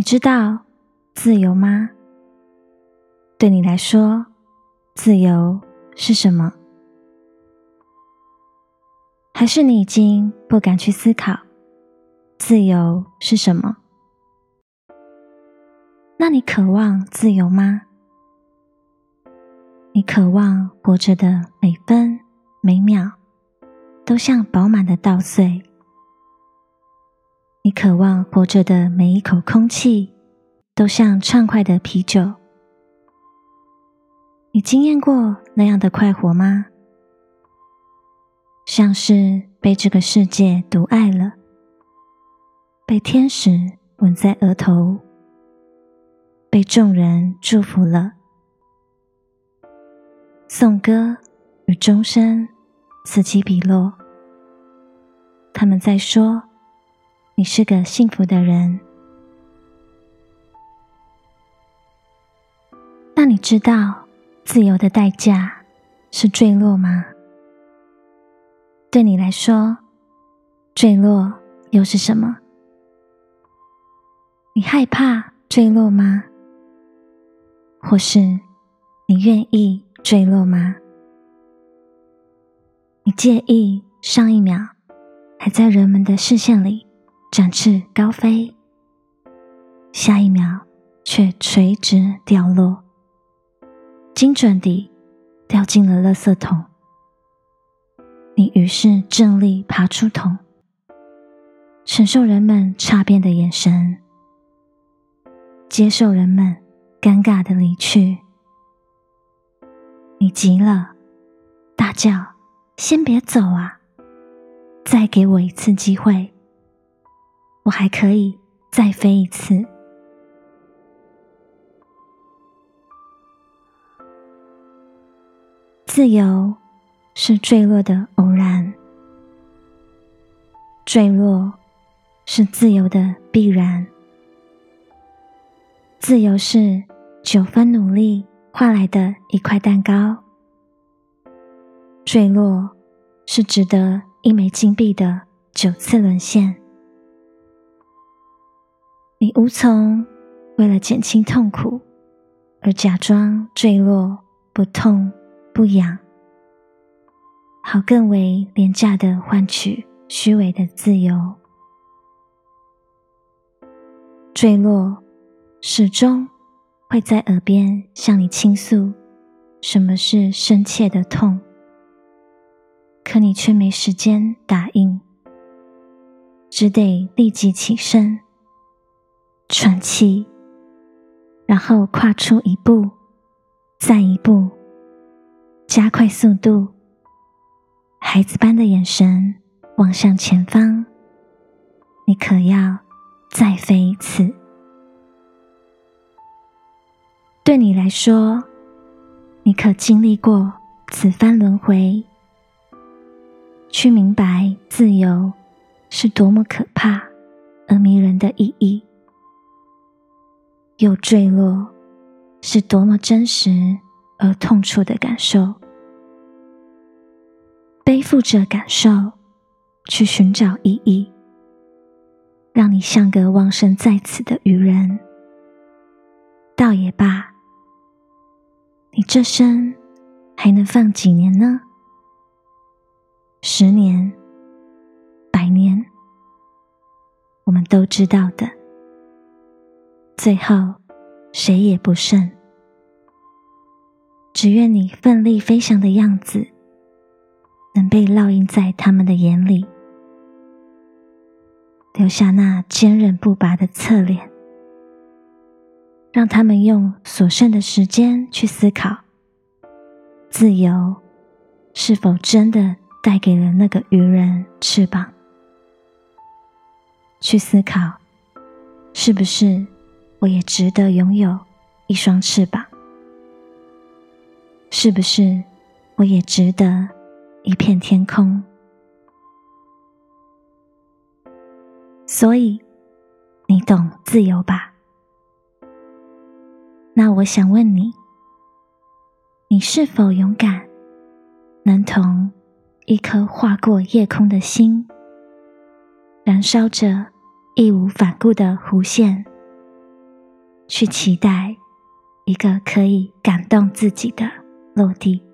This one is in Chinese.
你知道自由吗？对你来说，自由是什么？还是你已经不敢去思考自由是什么？那你渴望自由吗？你渴望活着的每分每秒都像饱满的稻穗。你渴望活着的每一口空气都像畅快的啤酒。你经验过那样的快活吗？像是被这个世界独爱了，被天使吻在额头，被众人祝福了。颂歌与钟声此起彼落，他们在说。你是个幸福的人，那你知道自由的代价是坠落吗？对你来说，坠落又是什么？你害怕坠落吗？或是你愿意坠落吗？你介意上一秒还在人们的视线里？展翅高飞，下一秒却垂直掉落，精准地掉进了垃圾桶。你于是正力爬出桶，承受人们差变的眼神，接受人们尴尬的离去。你急了，大叫：“先别走啊！再给我一次机会！”我还可以再飞一次。自由是坠落的偶然，坠落是自由的必然。自由是九分努力换来的一块蛋糕，坠落是值得一枚金币的九次沦陷。你无从为了减轻痛苦而假装坠落，不痛不痒，好更为廉价的换取虚伪的自由。坠落始终会在耳边向你倾诉什么是深切的痛，可你却没时间答应，只得立即起身。喘气，然后跨出一步，再一步，加快速度，孩子般的眼神望向前方。你可要再飞一次？对你来说，你可经历过此番轮回，去明白自由是多么可怕而迷人的意义。又坠落，是多么真实而痛楚的感受。背负着感受，去寻找意义，让你像个旺盛在此的愚人。倒也罢，你这生还能放几年呢？十年、百年，我们都知道的。最后，谁也不剩。只愿你奋力飞翔的样子，能被烙印在他们的眼里，留下那坚韧不拔的侧脸，让他们用所剩的时间去思考：自由是否真的带给了那个愚人翅膀？去思考，是不是？我也值得拥有一双翅膀，是不是？我也值得一片天空。所以，你懂自由吧？那我想问你：你是否勇敢，能同一颗划过夜空的心，燃烧着义无反顾的弧线？去期待一个可以感动自己的落地。